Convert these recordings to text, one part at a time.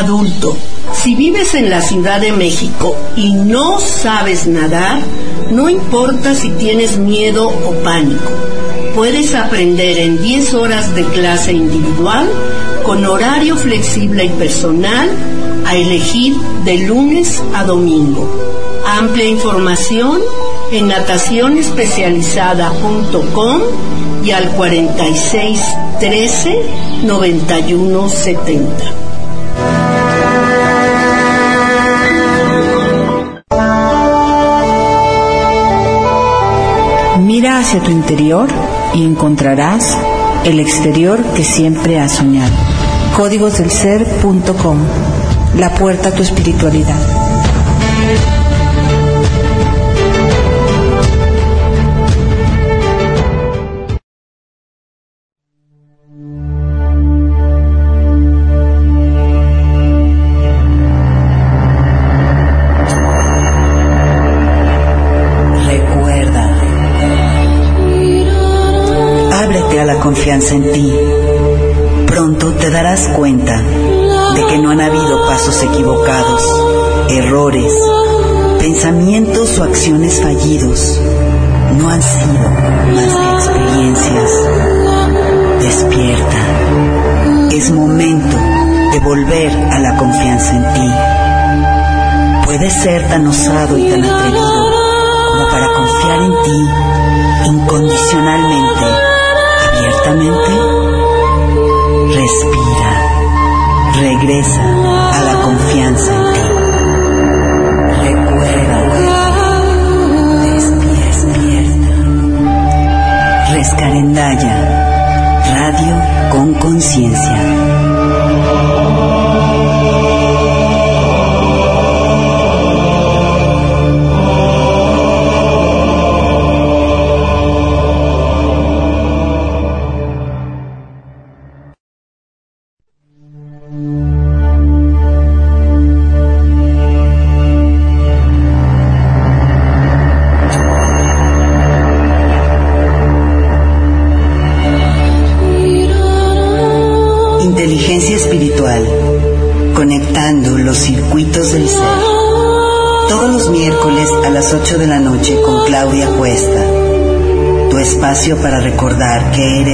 Adulto, si vives en la Ciudad de México y no sabes nadar, no importa si tienes miedo o pánico. Puedes aprender en 10 horas de clase individual con horario flexible y personal a elegir de lunes a domingo. Amplia información en natacionespecializada.com y al 46 13 91 70. Mira hacia tu interior y encontrarás el exterior que siempre has soñado. Códigosdelser.com La puerta a tu espiritualidad. created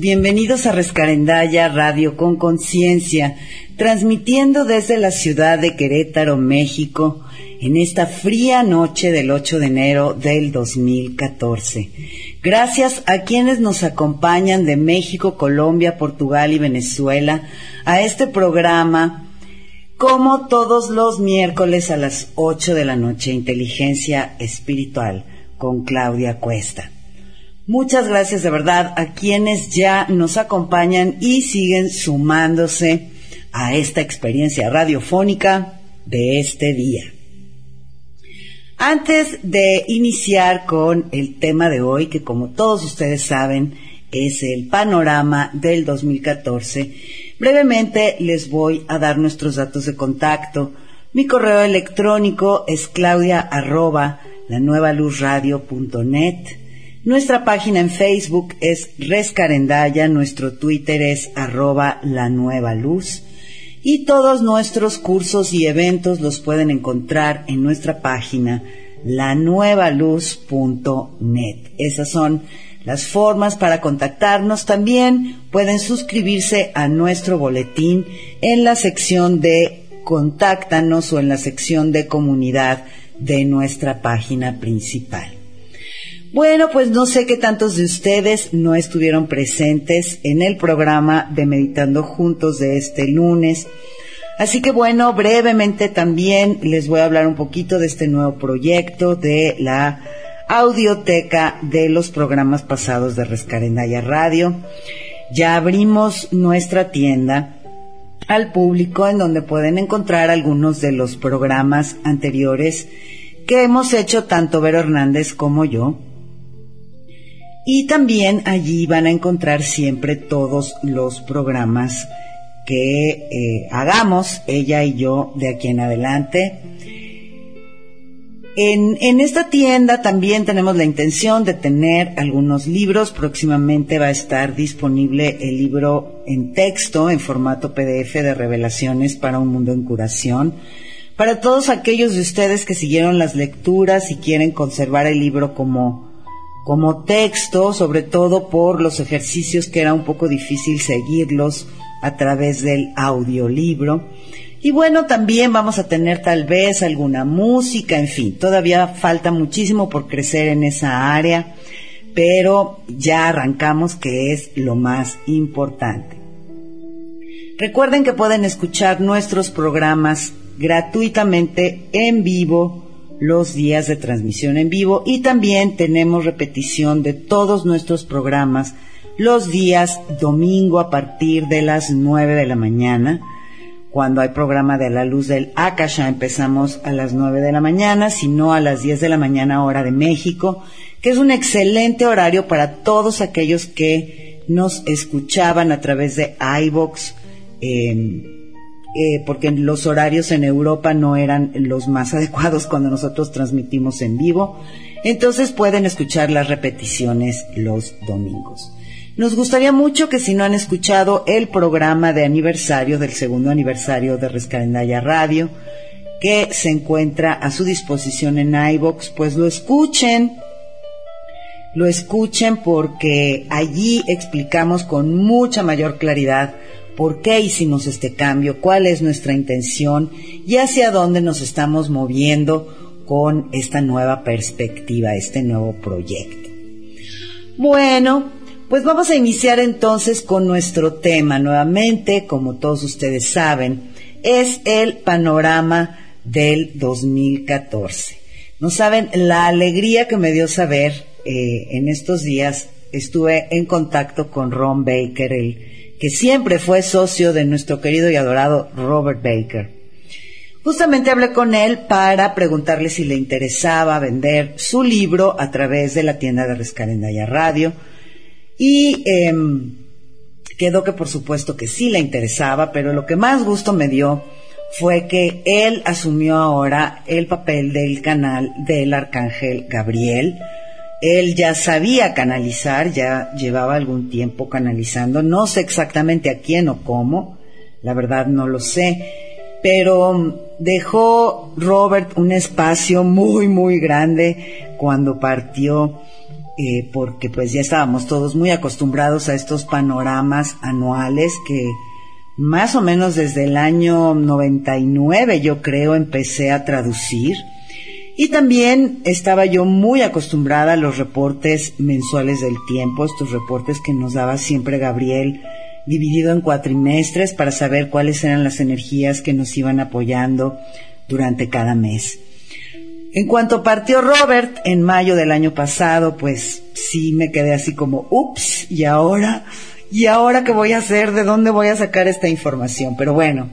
bienvenidos a Rescarendaya Radio con Conciencia, transmitiendo desde la ciudad de Querétaro, México, en esta fría noche del 8 de enero del 2014. Gracias a quienes nos acompañan de México, Colombia, Portugal y Venezuela a este programa como todos los miércoles a las 8 de la noche, Inteligencia Espiritual con Claudia Cuesta. Muchas gracias de verdad a quienes ya nos acompañan y siguen sumándose a esta experiencia radiofónica de este día. Antes de iniciar con el tema de hoy, que como todos ustedes saben es el panorama del 2014, brevemente les voy a dar nuestros datos de contacto. Mi correo electrónico es claudia arroba la nueva luz nuestra página en Facebook es Rescarendaya, nuestro Twitter es arroba la nueva luz y todos nuestros cursos y eventos los pueden encontrar en nuestra página lanuevaluz.net. Esas son las formas para contactarnos. También pueden suscribirse a nuestro boletín en la sección de Contáctanos o en la sección de comunidad de nuestra página principal. Bueno, pues no sé qué tantos de ustedes no estuvieron presentes en el programa de Meditando Juntos de este lunes. Así que bueno, brevemente también les voy a hablar un poquito de este nuevo proyecto de la audioteca de los programas pasados de Rescarendaya Radio. Ya abrimos nuestra tienda al público en donde pueden encontrar algunos de los programas anteriores que hemos hecho tanto Vero Hernández como yo. Y también allí van a encontrar siempre todos los programas que eh, hagamos ella y yo de aquí en adelante. En, en, esta tienda también tenemos la intención de tener algunos libros. Próximamente va a estar disponible el libro en texto, en formato PDF de revelaciones para un mundo en curación. Para todos aquellos de ustedes que siguieron las lecturas y quieren conservar el libro como, como texto, sobre todo por los ejercicios que era un poco difícil seguirlos a través del audiolibro. Y bueno, también vamos a tener tal vez alguna música, en fin, todavía falta muchísimo por crecer en esa área, pero ya arrancamos que es lo más importante. Recuerden que pueden escuchar nuestros programas gratuitamente en vivo los días de transmisión en vivo y también tenemos repetición de todos nuestros programas los días domingo a partir de las 9 de la mañana. Cuando hay programa de la luz del Akasha empezamos a las 9 de la mañana, sino a las 10 de la mañana hora de México, que es un excelente horario para todos aquellos que nos escuchaban a través de iVox, eh, eh, porque los horarios en Europa no eran los más adecuados cuando nosotros transmitimos en vivo. Entonces pueden escuchar las repeticiones los domingos. Nos gustaría mucho que si no han escuchado el programa de aniversario del segundo aniversario de Rescarendaya Radio, que se encuentra a su disposición en iBox, pues lo escuchen. Lo escuchen porque allí explicamos con mucha mayor claridad por qué hicimos este cambio, cuál es nuestra intención y hacia dónde nos estamos moviendo con esta nueva perspectiva, este nuevo proyecto. Bueno, pues vamos a iniciar entonces con nuestro tema nuevamente, como todos ustedes saben, es el panorama del 2014. No saben la alegría que me dio saber eh, en estos días. Estuve en contacto con Ron Baker, el que siempre fue socio de nuestro querido y adorado Robert Baker. Justamente hablé con él para preguntarle si le interesaba vender su libro a través de la tienda de Rescarendaya Radio y em, quedó que por supuesto que sí le interesaba, pero lo que más gusto me dio fue que él asumió ahora el papel del canal del arcángel Gabriel. Él ya sabía canalizar, ya llevaba algún tiempo canalizando, no sé exactamente a quién o cómo, la verdad no lo sé, pero dejó Robert un espacio muy, muy grande cuando partió eh, porque pues ya estábamos todos muy acostumbrados a estos panoramas anuales que más o menos desde el año 99 yo creo empecé a traducir. Y también estaba yo muy acostumbrada a los reportes mensuales del tiempo, estos reportes que nos daba siempre Gabriel, dividido en cuatrimestres para saber cuáles eran las energías que nos iban apoyando durante cada mes. En cuanto partió Robert en mayo del año pasado, pues sí me quedé así como, ups, ¿y ahora? ¿Y ahora qué voy a hacer? ¿De dónde voy a sacar esta información? Pero bueno,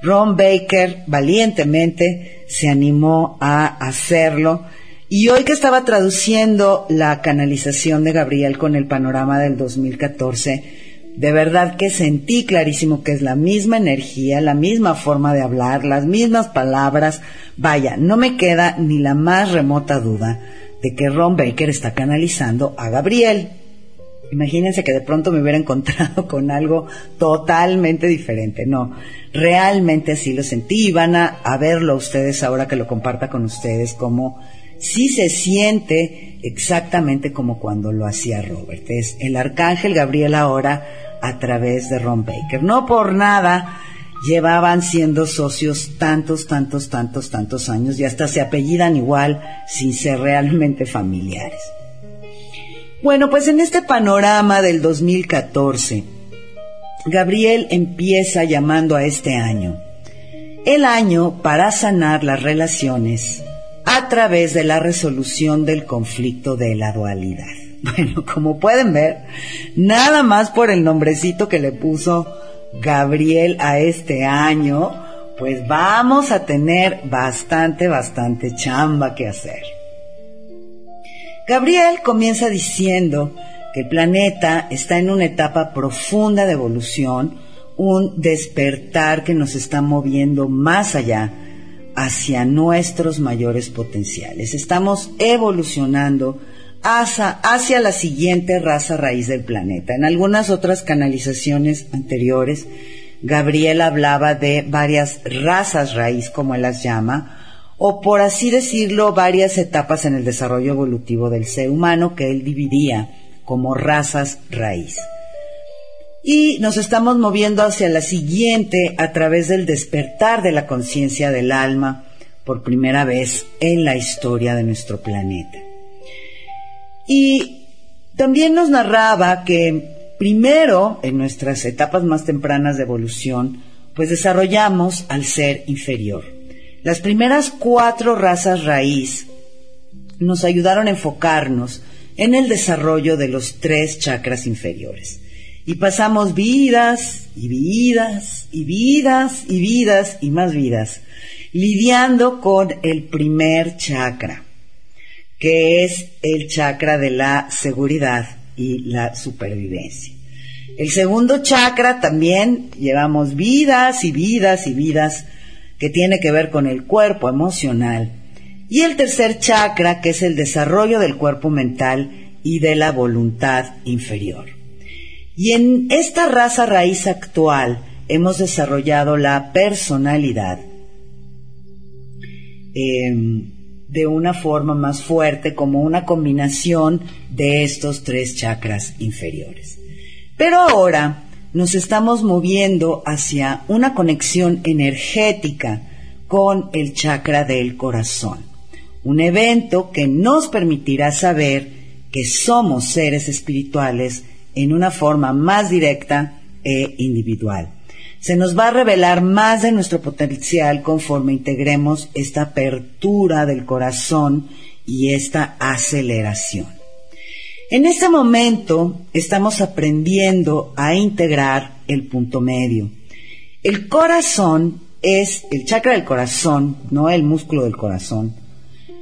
Ron Baker valientemente se animó a hacerlo. Y hoy que estaba traduciendo la canalización de Gabriel con el panorama del 2014, de verdad que sentí clarísimo que es la misma energía, la misma forma de hablar, las mismas palabras. Vaya, no me queda ni la más remota duda de que Ron Baker está canalizando a Gabriel. Imagínense que de pronto me hubiera encontrado con algo totalmente diferente. No, realmente así lo sentí y van a, a verlo ustedes ahora que lo comparta con ustedes como sí se siente exactamente como cuando lo hacía Robert. Es el arcángel Gabriel ahora a través de Ron Baker. No por nada llevaban siendo socios tantos, tantos, tantos, tantos años y hasta se apellidan igual sin ser realmente familiares. Bueno, pues en este panorama del 2014, Gabriel empieza llamando a este año, el año para sanar las relaciones a través de la resolución del conflicto de la dualidad. Bueno, como pueden ver, nada más por el nombrecito que le puso Gabriel a este año, pues vamos a tener bastante, bastante chamba que hacer. Gabriel comienza diciendo que el planeta está en una etapa profunda de evolución, un despertar que nos está moviendo más allá hacia nuestros mayores potenciales. Estamos evolucionando hacia, la siguiente raza raíz del planeta. En algunas otras canalizaciones anteriores, Gabriel hablaba de varias razas raíz, como él las llama, o por así decirlo, varias etapas en el desarrollo evolutivo del ser humano que él dividía como razas raíz. Y nos estamos moviendo hacia la siguiente a través del despertar de la conciencia del alma por primera vez en la historia de nuestro planeta. Y también nos narraba que primero, en nuestras etapas más tempranas de evolución, pues desarrollamos al ser inferior. Las primeras cuatro razas raíz nos ayudaron a enfocarnos en el desarrollo de los tres chakras inferiores. Y pasamos vidas y vidas y vidas y vidas y más vidas lidiando con el primer chakra, que es el chakra de la seguridad y la supervivencia. El segundo chakra también llevamos vidas y vidas y vidas que tiene que ver con el cuerpo emocional. Y el tercer chakra, que es el desarrollo del cuerpo mental y de la voluntad inferior. Y en esta raza raíz actual hemos desarrollado la personalidad em, de una forma más fuerte como una combinación de estos tres chakras inferiores. Pero ahora nos estamos moviendo hacia una conexión energética con el chakra del corazón, un evento que nos permitirá saber que somos seres espirituales en una forma más directa e individual. Se nos va a revelar más de nuestro potencial conforme integremos esta apertura del corazón y esta aceleración. En este momento estamos aprendiendo a integrar el punto medio. El corazón es el chakra del corazón, no el músculo del corazón.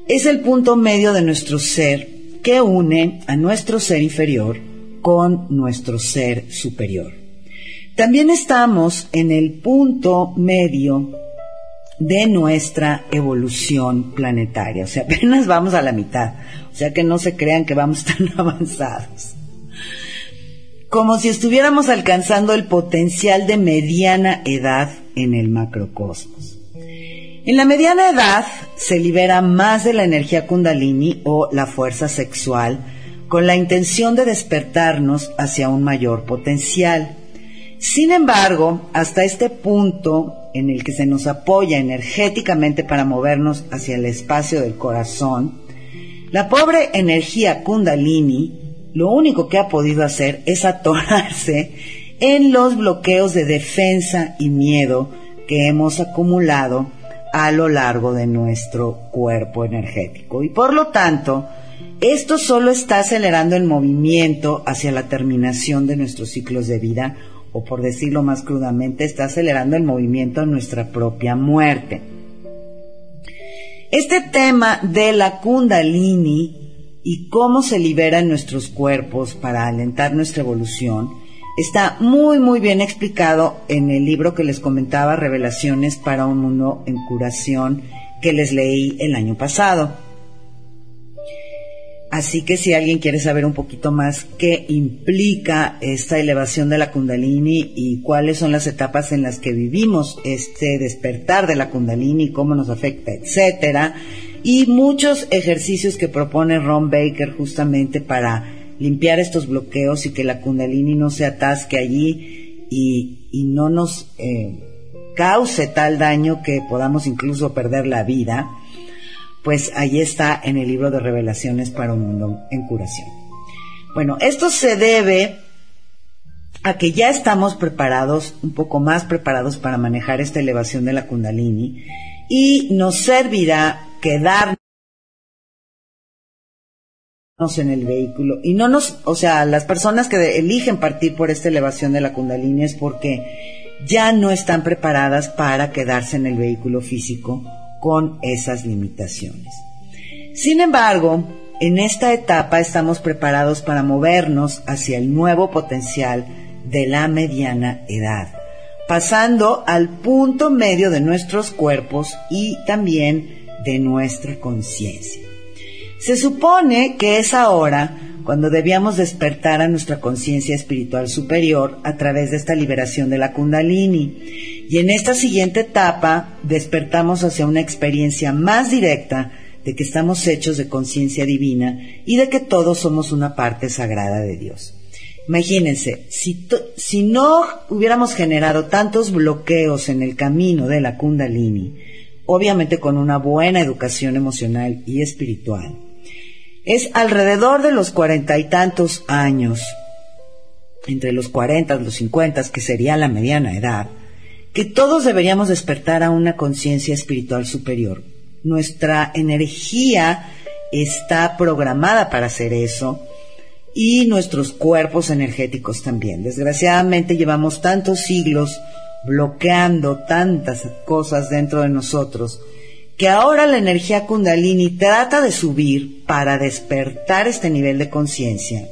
Es el punto medio de nuestro ser que une a nuestro ser inferior con nuestro ser superior. También estamos en el punto medio de nuestra evolución planetaria, o sea, apenas vamos a la mitad, o sea que no se crean que vamos tan avanzados. Como si estuviéramos alcanzando el potencial de mediana edad en el macrocosmos. En la mediana edad se libera más de la energía kundalini o la fuerza sexual con la intención de despertarnos hacia un mayor potencial. Sin embargo, hasta este punto en el que se nos apoya energéticamente para movernos hacia el espacio del corazón, la pobre energía kundalini lo único que ha podido hacer es atorarse en los bloqueos de defensa y miedo que hemos acumulado a lo largo de nuestro cuerpo energético. Y por lo tanto, esto solo está acelerando el movimiento hacia la terminación de nuestros ciclos de vida, o por decirlo más crudamente, está acelerando el movimiento a nuestra propia muerte. Este tema de la kundalini y cómo se libera en nuestros cuerpos para alentar nuestra evolución está muy muy bien explicado en el libro que les comentaba Revelaciones para un mundo en curación que les leí el año pasado. Así que si alguien quiere saber un poquito más qué implica esta elevación de la kundalini y cuáles son las etapas en las que vivimos este despertar de la kundalini, cómo nos afecta, etcétera, y muchos ejercicios que propone Ron Baker justamente para limpiar estos bloqueos y que la kundalini no se atasque allí y, no nos eh, cause tal daño que podamos incluso perder la vida pues ahí está en el libro de revelaciones para un mundo en curación. Bueno, esto se debe a que ya estamos preparados, un poco más preparados para manejar esta elevación de la kundalini y nos servirá quedar en el vehículo y no nos, o sea, las personas que eligen partir por esta elevación de la kundalini es porque ya no están preparadas para quedarse en el vehículo físico con esas limitaciones. Sin embargo, en esta etapa estamos preparados para movernos hacia el nuevo potencial de la mediana edad, pasando al punto medio de nuestros cuerpos y también de nuestra conciencia. Se supone que es ahora cuando debíamos despertar a nuestra conciencia espiritual superior a través de esta liberación de la kundalini. Y en esta siguiente etapa despertamos hacia una experiencia más directa de que estamos hechos de conciencia divina y de que todos somos una parte sagrada de Dios. Imagínense, si, si no hubiéramos generado tantos bloqueos en el camino de la kundalini, obviamente con una buena educación emocional y espiritual, es alrededor de los cuarenta y tantos años, entre los cuarenta los cincuenta, que sería la mediana edad, que todos deberíamos despertar a una conciencia espiritual superior. Nuestra energía está programada para hacer eso y nuestros cuerpos energéticos también. Desgraciadamente llevamos tantos siglos bloqueando tantas cosas dentro de nosotros que ahora la energía kundalini trata de subir para despertar este nivel de conciencia,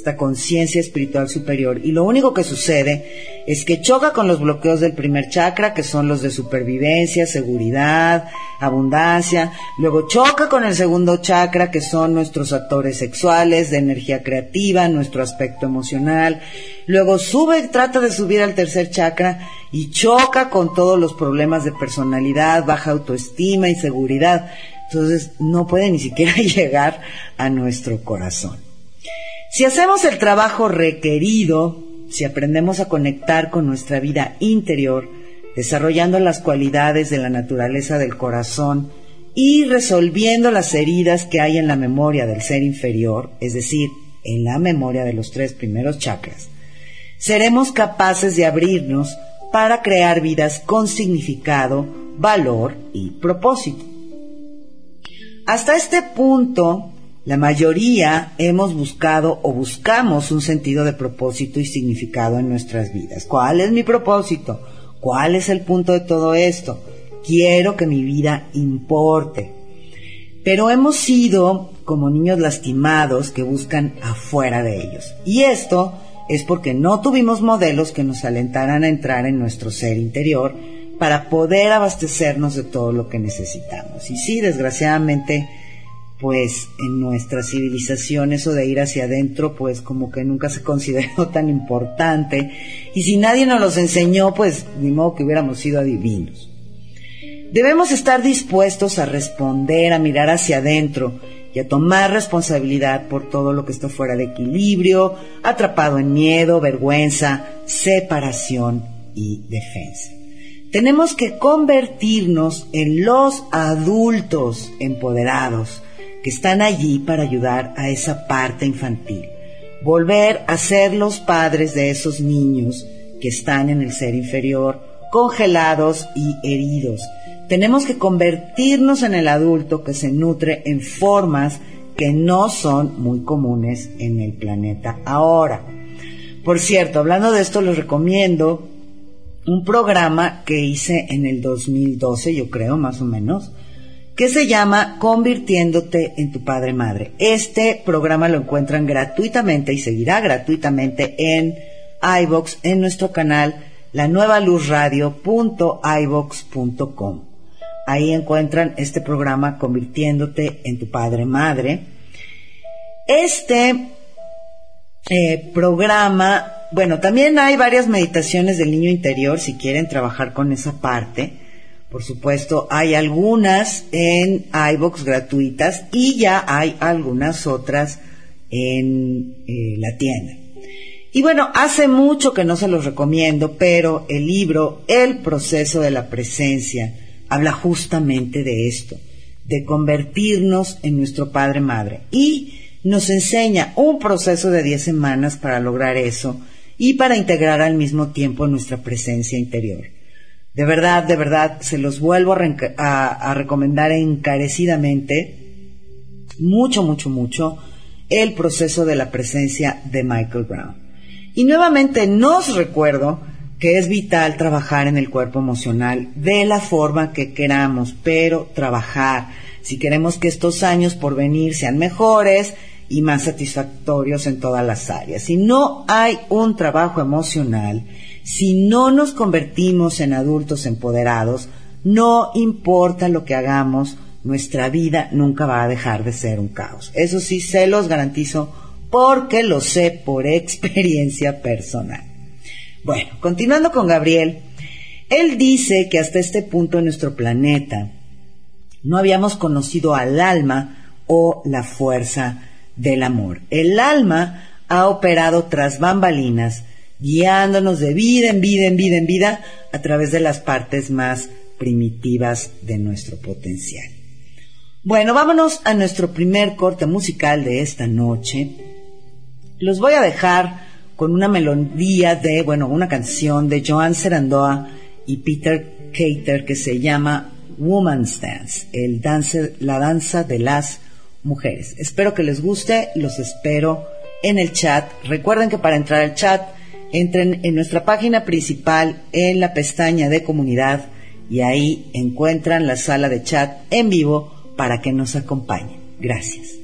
esta conciencia espiritual superior. Y lo único que sucede es que choca con los bloqueos del primer chakra, que son los de supervivencia, seguridad, abundancia. Luego choca con el segundo chakra, que son nuestros actores sexuales, de energía creativa, nuestro aspecto emocional. Luego sube, trata de subir al tercer chakra y choca con todos los problemas de personalidad, baja autoestima, inseguridad. Entonces no puede ni siquiera llegar a nuestro corazón. Si hacemos el trabajo requerido, si aprendemos a conectar con nuestra vida interior, desarrollando las cualidades de la naturaleza del corazón y resolviendo las heridas que hay en la memoria del ser inferior, es decir, en la memoria de los tres primeros chakras, seremos capaces de abrirnos para crear vidas con significado, valor y propósito. Hasta este punto, la mayoría hemos buscado o buscamos un sentido de propósito y significado en nuestras vidas. ¿Cuál es mi propósito? ¿Cuál es el punto de todo esto? Quiero que mi vida importe. Pero hemos sido como niños lastimados que buscan afuera de ellos. Y esto es porque no tuvimos modelos que nos alentaran a entrar en nuestro ser interior para poder abastecernos de todo lo que necesitamos. Y sí, desgraciadamente, pues en nuestra civilización eso de ir hacia adentro, pues como que nunca se consideró tan importante. Y si nadie nos los enseñó, pues ni modo que hubiéramos sido adivinos. Debemos estar dispuestos a responder, a mirar hacia adentro y a tomar responsabilidad por todo lo que está fuera de equilibrio, atrapado en miedo, vergüenza, separación y defensa. Tenemos que convertirnos en los adultos empoderados que están allí para ayudar a esa parte infantil. Volver a ser los padres de esos niños que están en el ser inferior, congelados y heridos, tenemos que convertirnos en el adulto que se nutre en formas que no son muy comunes en el planeta ahora. Por cierto, hablando de esto, les recomiendo un programa que hice en el 2012, yo creo, más o menos, que se llama Convirtiéndote en tu Padre Madre. Este programa lo encuentran gratuitamente y seguirá gratuitamente en iBox en nuestro canal la nueva luz radio.ibox.com. Ahí encuentran este programa Convirtiéndote en tu Padre Madre. Este eh, programa, bueno, también hay varias meditaciones del niño interior si quieren trabajar con esa parte. Por supuesto, hay algunas en iBox gratuitas y ya hay algunas otras en eh, la tienda. Y bueno, hace mucho que no se los recomiendo, pero el libro El proceso de la presencia habla justamente de esto, de convertirnos en nuestro Padre Madre. Y nos enseña un proceso de 10 semanas para lograr eso y para integrar al mismo tiempo nuestra presencia interior. De verdad, de verdad, se los vuelvo a, recomendar encarecidamente, mucho, mucho, mucho. el proceso de la presencia de Michael Brown. Y nuevamente nos recuerdo que es vital trabajar en el cuerpo emocional de la forma que queramos, pero trabajar. Si queremos que estos años por venir sean mejores y más satisfactorios en todas las áreas. Si no hay un trabajo emocional, si no nos convertimos en adultos empoderados, no importa lo que hagamos, nuestra vida nunca va a dejar de ser un caos. Eso sí, se los garantizo porque lo sé por experiencia personal. Bueno, continuando con Gabriel, él dice que hasta este punto en nuestro planeta no habíamos conocido al alma o la fuerza del amor. El alma ha operado tras bambalinas, guiándonos de vida en vida en vida en vida a través de las partes más primitivas de nuestro potencial. Bueno, vámonos a nuestro primer corte musical de esta noche. Los voy a dejar con una melodía de, bueno, una canción de Joan Serandoa y Peter Cater que se llama Woman's Dance, el dance, la danza de las mujeres. Espero que les guste, los espero en el chat. Recuerden que para entrar al chat, entren en nuestra página principal en la pestaña de comunidad y ahí encuentran la sala de chat en vivo para que nos acompañen. Gracias.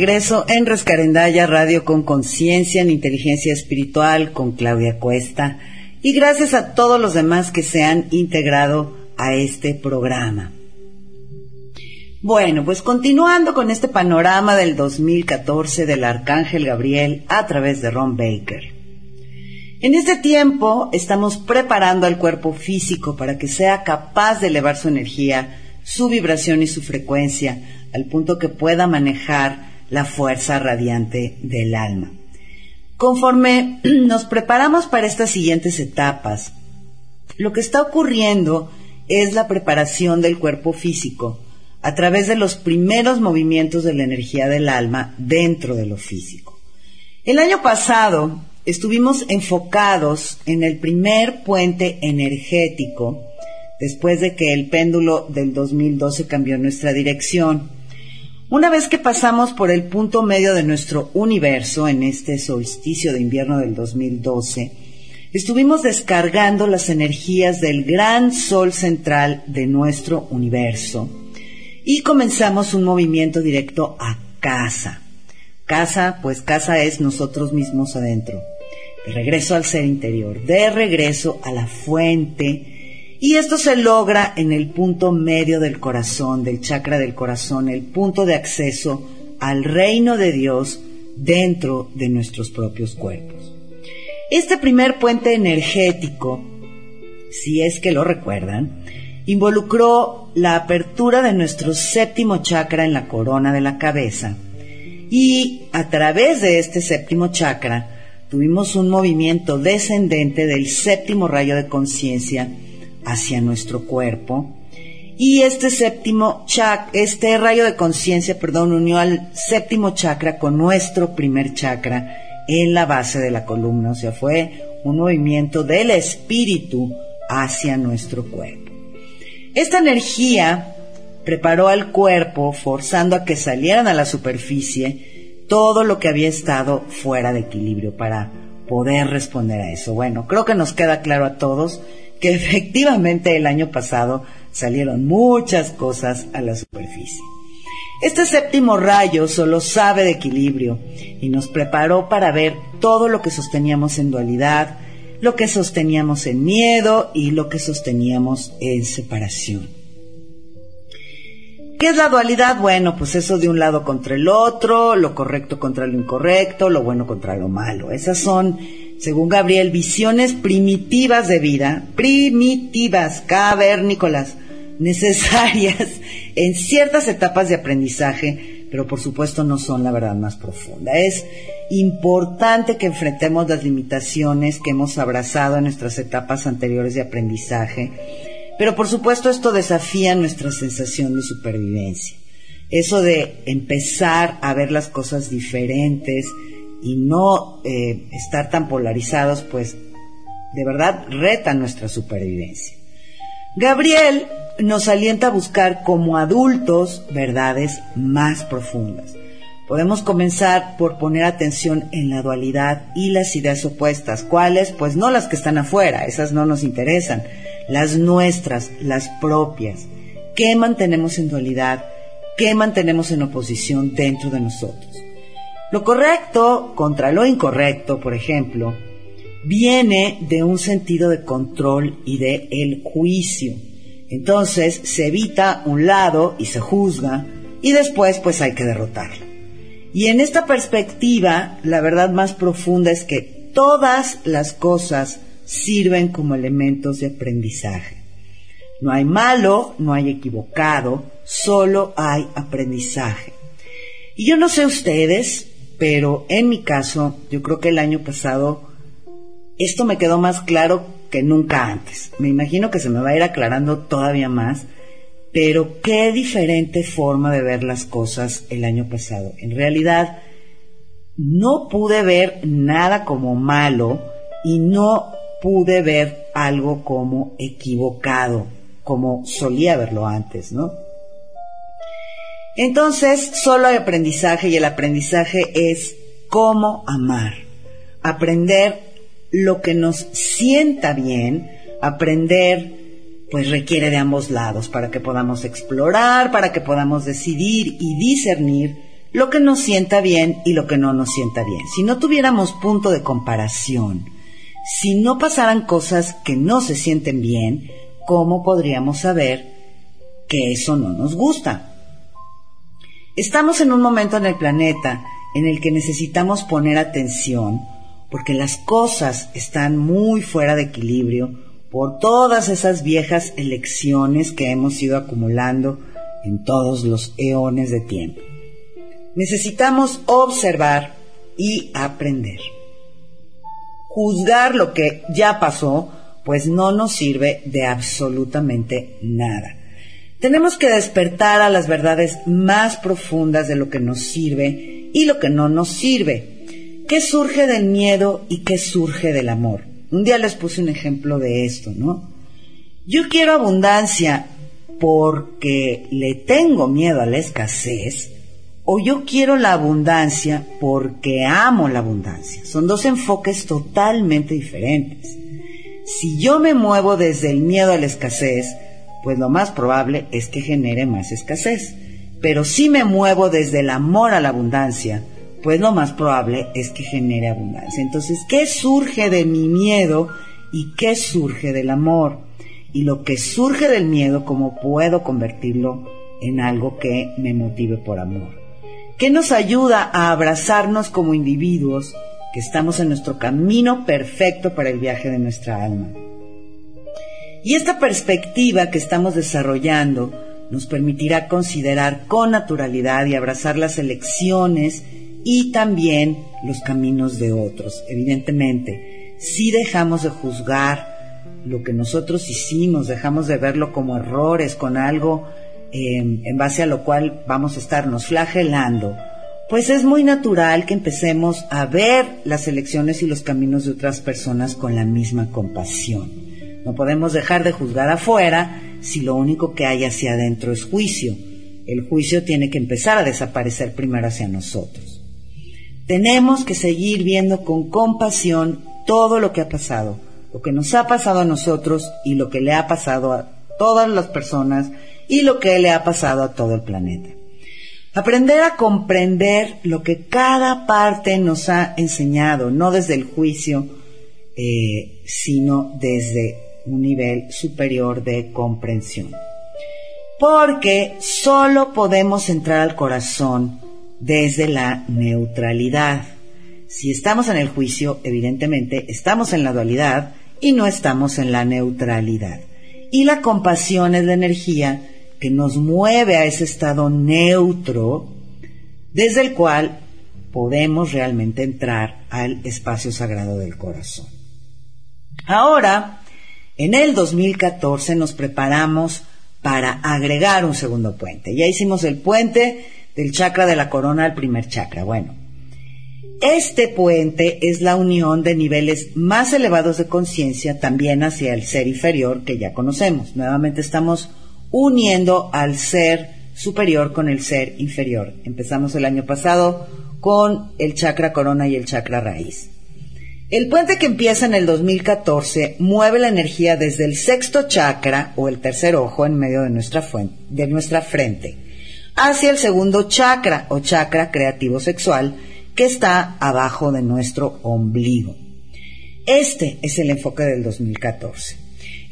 Regreso en Rescarendaya Radio con Conciencia en Inteligencia Espiritual con Claudia Cuesta y gracias a todos los demás que se han integrado a este programa. Bueno, pues continuando con este panorama del 2014 del Arcángel Gabriel a través de Ron Baker. En este tiempo estamos preparando al cuerpo físico para que sea capaz de elevar su energía, su vibración y su frecuencia al punto que pueda manejar la fuerza radiante del alma. Conforme nos preparamos para estas siguientes etapas, lo que está ocurriendo es la preparación del cuerpo físico a través de los primeros movimientos de la energía del alma dentro de lo físico. El año pasado estuvimos enfocados en el primer puente energético después de que el péndulo del 2012 cambió nuestra dirección. Una vez que pasamos por el punto medio de nuestro universo en este solsticio de invierno del 2012, estuvimos descargando las energías del gran sol central de nuestro universo y comenzamos un movimiento directo a casa. Casa, pues casa es nosotros mismos adentro. De regreso al ser interior, de regreso a la fuente, y esto se logra en el punto medio del corazón, del chakra del corazón, el punto de acceso al reino de Dios dentro de nuestros propios cuerpos. Este primer puente energético, si es que lo recuerdan, involucró la apertura de nuestro séptimo chakra en la corona de la cabeza y a través de este séptimo chakra tuvimos un movimiento descendente del séptimo rayo de conciencia hacia nuestro cuerpo. Y este séptimo chakra, este rayo de conciencia, perdón, unió al séptimo chakra con nuestro primer chakra en la base de la columna. O sea, fue un movimiento del espíritu hacia nuestro cuerpo. Esta energía preparó al cuerpo, forzando a que salieran a la superficie todo lo que había estado fuera de equilibrio para poder responder a eso. Bueno, creo que nos queda claro a todos que efectivamente el año pasado salieron muchas cosas a la superficie. Este séptimo rayo solo sabe de equilibrio y nos preparó para ver todo lo que sosteníamos en dualidad, lo que sosteníamos en miedo y lo que sosteníamos en separación. ¿Qué es la dualidad? Bueno, pues eso de un lado contra el otro, lo correcto contra lo incorrecto, lo bueno contra lo malo. Esas son según Gabriel, visiones primitivas de vida, primitivas, cavernícolas, necesarias en ciertas etapas de aprendizaje, pero por supuesto no son la verdad más profunda. Es importante que enfrentemos las limitaciones que hemos abrazado en nuestras etapas anteriores de aprendizaje, pero por supuesto esto desafía nuestra sensación de supervivencia. Eso de empezar a ver las cosas diferentes, y no eh, estar tan polarizados, pues de verdad reta nuestra supervivencia. Gabriel nos alienta a buscar como adultos verdades más profundas. Podemos comenzar por poner atención en la dualidad y las ideas opuestas. ¿Cuáles? Pues no las que están afuera, esas no nos interesan. Las nuestras, las propias. ¿Qué mantenemos en dualidad? ¿Qué mantenemos en oposición dentro de nosotros? Lo correcto contra lo incorrecto, por ejemplo, viene de un sentido de control y de el juicio. Entonces se evita un lado y se juzga y después pues hay que derrotarlo. Y en esta perspectiva, la verdad más profunda es que todas las cosas sirven como elementos de aprendizaje. No hay malo, no hay equivocado, solo hay aprendizaje. Y yo no sé ustedes, pero en mi caso, yo creo que el año pasado esto me quedó más claro que nunca antes. Me imagino que se me va a ir aclarando todavía más, pero qué diferente forma de ver las cosas el año pasado. En realidad, no pude ver nada como malo y no pude ver algo como equivocado, como solía verlo antes, ¿no? Entonces, solo hay aprendizaje y el aprendizaje es cómo amar. Aprender lo que nos sienta bien, aprender pues requiere de ambos lados para que podamos explorar, para que podamos decidir y discernir lo que nos sienta bien y lo que no nos sienta bien. Si no tuviéramos punto de comparación, si no pasaran cosas que no se sienten bien, ¿cómo podríamos saber que eso no nos gusta? Estamos en un momento en el planeta en el que necesitamos poner atención porque las cosas están muy fuera de equilibrio por todas esas viejas elecciones que hemos ido acumulando en todos los eones de tiempo. Necesitamos observar y aprender. Juzgar lo que ya pasó, pues no nos sirve de absolutamente nada. Tenemos que despertar a las verdades más profundas de lo que nos sirve y lo que no nos sirve. ¿Qué surge del miedo y qué surge del amor? Un día les puse un ejemplo de esto, ¿no? Yo quiero abundancia porque le tengo miedo a la escasez o yo quiero la abundancia porque amo la abundancia. Son dos enfoques totalmente diferentes. Si yo me muevo desde el miedo a la escasez, pues lo más probable es que genere más escasez. Pero si me muevo desde el amor a la abundancia, pues lo más probable es que genere abundancia. Entonces, ¿qué surge de mi miedo y qué surge del amor? Y lo que surge del miedo, ¿cómo puedo convertirlo en algo que me motive por amor? ¿Qué nos ayuda a abrazarnos como individuos que estamos en nuestro camino perfecto para el viaje de nuestra alma? Y esta perspectiva que estamos desarrollando nos permitirá considerar con naturalidad y abrazar las elecciones y también los caminos de otros. Evidentemente, si dejamos de juzgar lo que nosotros hicimos, dejamos de verlo como errores, con algo eh, en base a lo cual vamos a estarnos flagelando, pues es muy natural que empecemos a ver las elecciones y los caminos de otras personas con la misma compasión. No podemos dejar de juzgar afuera si lo único que hay hacia adentro es juicio. El juicio tiene que empezar a desaparecer primero hacia nosotros. Tenemos que seguir viendo con compasión todo lo que ha pasado, lo que nos ha pasado a nosotros y lo que le ha pasado a todas las personas y lo que le ha pasado a todo el planeta. Aprender a comprender lo que cada parte nos ha enseñado, no desde el juicio, eh, sino desde un nivel superior de comprensión. Porque solo podemos entrar al corazón desde la neutralidad. Si estamos en el juicio, evidentemente estamos en la dualidad y no estamos en la neutralidad. Y la compasión es la energía que nos mueve a ese estado neutro desde el cual podemos realmente entrar al espacio sagrado del corazón. Ahora, en el 2014 nos preparamos para agregar un segundo puente. Ya hicimos el puente del chakra de la corona al primer chakra. Bueno, este puente es la unión de niveles más elevados de conciencia también hacia el ser inferior que ya conocemos. Nuevamente estamos uniendo al ser superior con el ser inferior. Empezamos el año pasado con el chakra corona y el chakra raíz. El puente que empieza en el 2014 mueve la energía desde el sexto chakra o el tercer ojo en medio de nuestra, de nuestra frente hacia el segundo chakra o chakra creativo sexual que está abajo de nuestro ombligo. Este es el enfoque del 2014.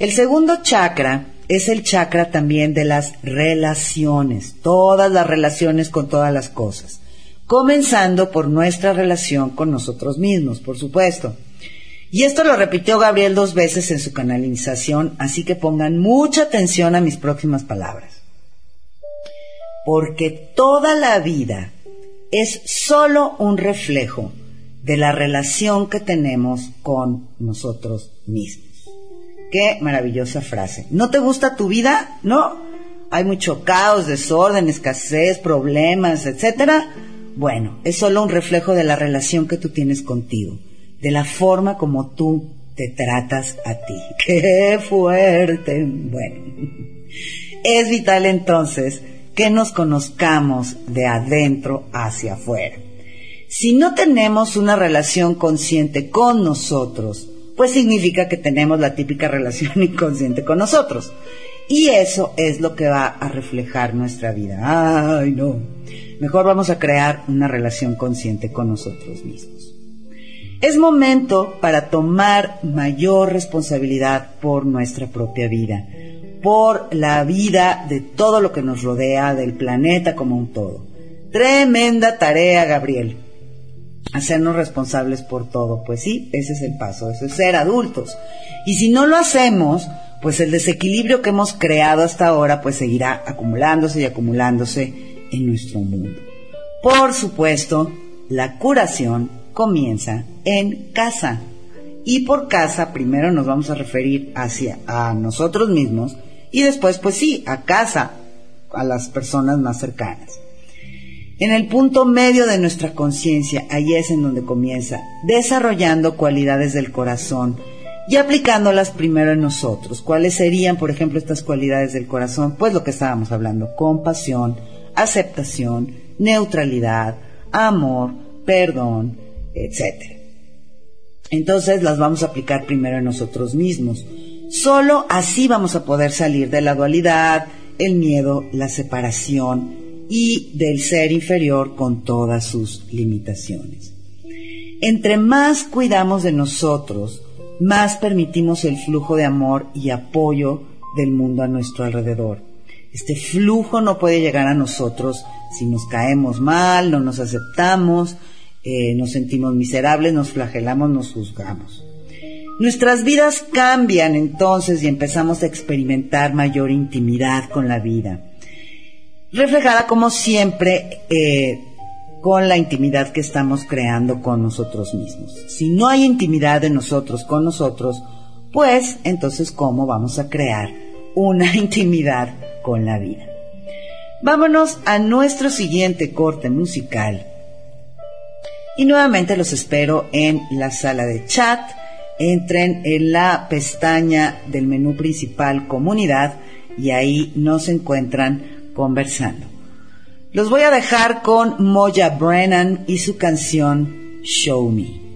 El segundo chakra es el chakra también de las relaciones, todas las relaciones con todas las cosas comenzando por nuestra relación con nosotros mismos, por supuesto. Y esto lo repitió Gabriel dos veces en su canalización, así que pongan mucha atención a mis próximas palabras. Porque toda la vida es solo un reflejo de la relación que tenemos con nosotros mismos. Qué maravillosa frase. ¿No te gusta tu vida? ¿No? Hay mucho caos, desorden, escasez, problemas, etcétera bueno, es solo un reflejo de la relación que tú tienes contigo, de la forma como tú te tratas a ti. ¡Qué fuerte! Bueno, es vital entonces que nos conozcamos de adentro hacia afuera. Si no tenemos una relación consciente con nosotros, pues significa que tenemos la típica relación inconsciente con nosotros. Y eso es lo que va a reflejar nuestra vida. Ay, no. Mejor vamos a crear una relación consciente con nosotros mismos. Es momento para tomar mayor responsabilidad por nuestra propia vida, por la vida de todo lo que nos rodea, del planeta como un todo. Tremenda tarea, Gabriel. Hacernos responsables por todo. Pues sí, ese es el paso, eso es ser adultos. Y si no lo hacemos, pues el desequilibrio que hemos creado hasta ahora pues seguirá acumulándose y acumulándose en nuestro mundo. Por supuesto, la curación comienza en casa. Y por casa primero nos vamos a referir hacia a nosotros mismos y después pues sí, a casa, a las personas más cercanas. En el punto medio de nuestra conciencia, ahí es en donde comienza, desarrollando cualidades del corazón y aplicándolas primero en nosotros. ¿Cuáles serían, por ejemplo, estas cualidades del corazón? Pues lo que estábamos hablando, compasión, aceptación, neutralidad, amor, perdón, etc. Entonces las vamos a aplicar primero en nosotros mismos. Solo así vamos a poder salir de la dualidad, el miedo, la separación y del ser inferior con todas sus limitaciones. Entre más cuidamos de nosotros, más permitimos el flujo de amor y apoyo del mundo a nuestro alrededor. Este flujo no puede llegar a nosotros si nos caemos mal, no nos aceptamos, eh, nos sentimos miserables, nos flagelamos, nos juzgamos. Nuestras vidas cambian entonces y empezamos a experimentar mayor intimidad con la vida, reflejada como siempre eh, con la intimidad que estamos creando con nosotros mismos. Si no hay intimidad de nosotros con nosotros, pues entonces ¿cómo vamos a crear una intimidad con la vida? Vámonos a nuestro siguiente corte musical. Y nuevamente los espero en la sala de chat. Entren en la pestaña del menú principal comunidad y ahí nos encuentran conversando. Los voy a dejar con Moya Brennan y su canción Show Me.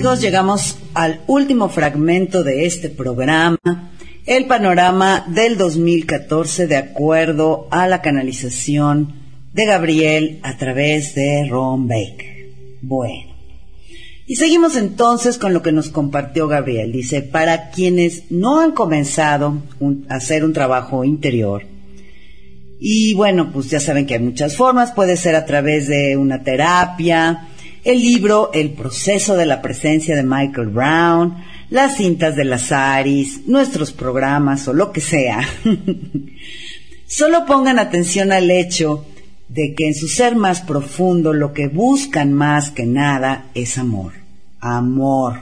Amigos, llegamos al último fragmento de este programa, el panorama del 2014 de acuerdo a la canalización de Gabriel a través de Ron Baker. Bueno, y seguimos entonces con lo que nos compartió Gabriel. Dice, para quienes no han comenzado a hacer un trabajo interior, y bueno, pues ya saben que hay muchas formas, puede ser a través de una terapia, el libro El proceso de la presencia de Michael Brown, las cintas de las Aris, nuestros programas o lo que sea. Solo pongan atención al hecho de que en su ser más profundo lo que buscan más que nada es amor. Amor.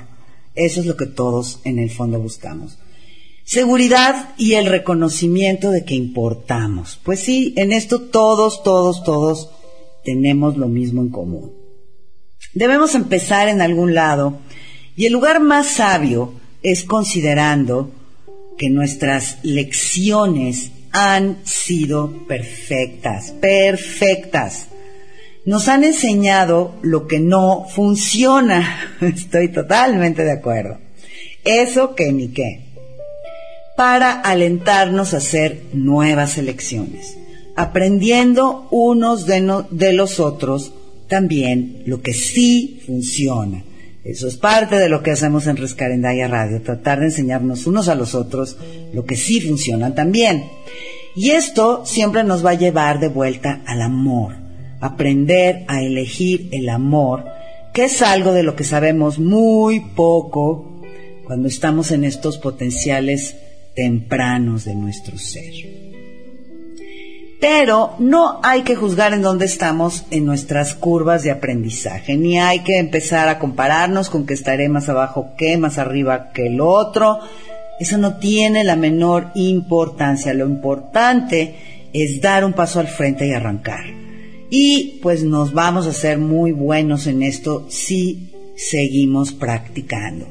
Eso es lo que todos en el fondo buscamos. Seguridad y el reconocimiento de que importamos. Pues sí, en esto todos, todos, todos tenemos lo mismo en común. Debemos empezar en algún lado y el lugar más sabio es considerando que nuestras lecciones han sido perfectas, perfectas. Nos han enseñado lo que no funciona. Estoy totalmente de acuerdo. Eso que ni qué. Para alentarnos a hacer nuevas elecciones, aprendiendo unos de, de los otros también lo que sí funciona. Eso es parte de lo que hacemos en Rescarendaya Radio, tratar de enseñarnos unos a los otros lo que sí funciona también. Y esto siempre nos va a llevar de vuelta al amor, aprender a elegir el amor, que es algo de lo que sabemos muy poco cuando estamos en estos potenciales tempranos de nuestro ser. Pero no hay que juzgar en dónde estamos en nuestras curvas de aprendizaje, ni hay que empezar a compararnos con que estaré más abajo que, más arriba que el otro. Eso no tiene la menor importancia. Lo importante es dar un paso al frente y arrancar. Y pues nos vamos a ser muy buenos en esto si seguimos practicando.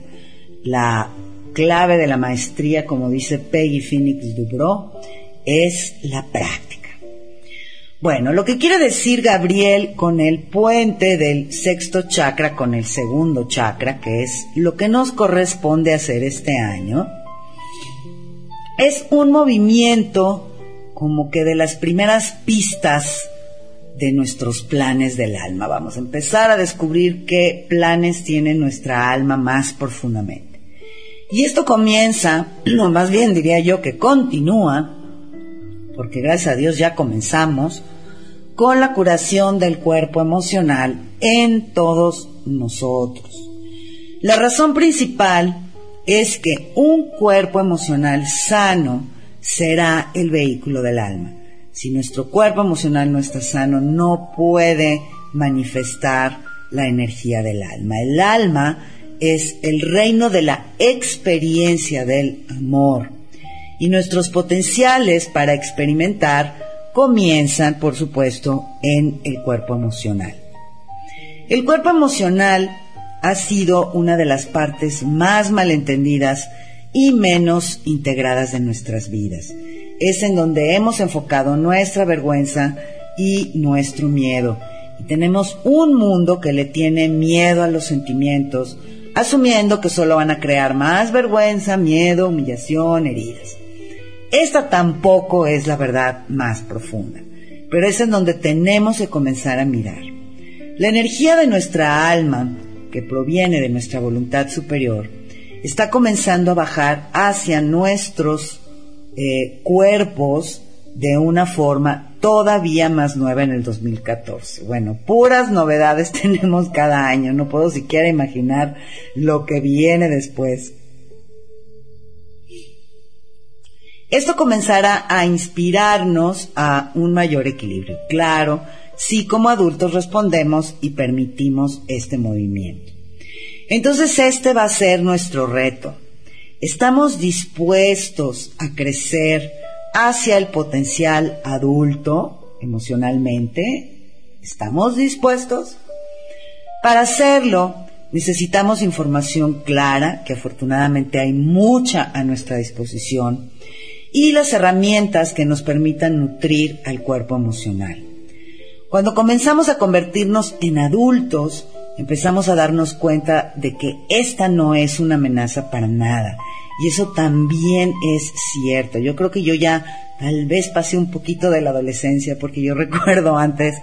La clave de la maestría, como dice Peggy Phoenix Dubro, es la práctica. Bueno, lo que quiere decir Gabriel con el puente del sexto chakra con el segundo chakra, que es lo que nos corresponde hacer este año, es un movimiento como que de las primeras pistas de nuestros planes del alma. Vamos a empezar a descubrir qué planes tiene nuestra alma más profundamente. Y esto comienza, o más bien diría yo que continúa, porque gracias a Dios ya comenzamos, con la curación del cuerpo emocional en todos nosotros. La razón principal es que un cuerpo emocional sano será el vehículo del alma. Si nuestro cuerpo emocional no está sano, no puede manifestar la energía del alma. El alma es el reino de la experiencia del amor y nuestros potenciales para experimentar comienzan, por supuesto, en el cuerpo emocional. El cuerpo emocional ha sido una de las partes más malentendidas y menos integradas de nuestras vidas. Es en donde hemos enfocado nuestra vergüenza y nuestro miedo. Y tenemos un mundo que le tiene miedo a los sentimientos, asumiendo que solo van a crear más vergüenza, miedo, humillación, heridas. Esta tampoco es la verdad más profunda, pero es en donde tenemos que comenzar a mirar. La energía de nuestra alma, que proviene de nuestra voluntad superior, está comenzando a bajar hacia nuestros eh, cuerpos de una forma todavía más nueva en el 2014. Bueno, puras novedades tenemos cada año, no puedo siquiera imaginar lo que viene después. Esto comenzará a inspirarnos a un mayor equilibrio. Claro, si como adultos respondemos y permitimos este movimiento. Entonces este va a ser nuestro reto. ¿Estamos dispuestos a crecer hacia el potencial adulto emocionalmente? ¿Estamos dispuestos? Para hacerlo, necesitamos información clara, que afortunadamente hay mucha a nuestra disposición, y las herramientas que nos permitan nutrir al cuerpo emocional. Cuando comenzamos a convertirnos en adultos, empezamos a darnos cuenta de que esta no es una amenaza para nada. Y eso también es cierto. Yo creo que yo ya tal vez pasé un poquito de la adolescencia, porque yo recuerdo antes,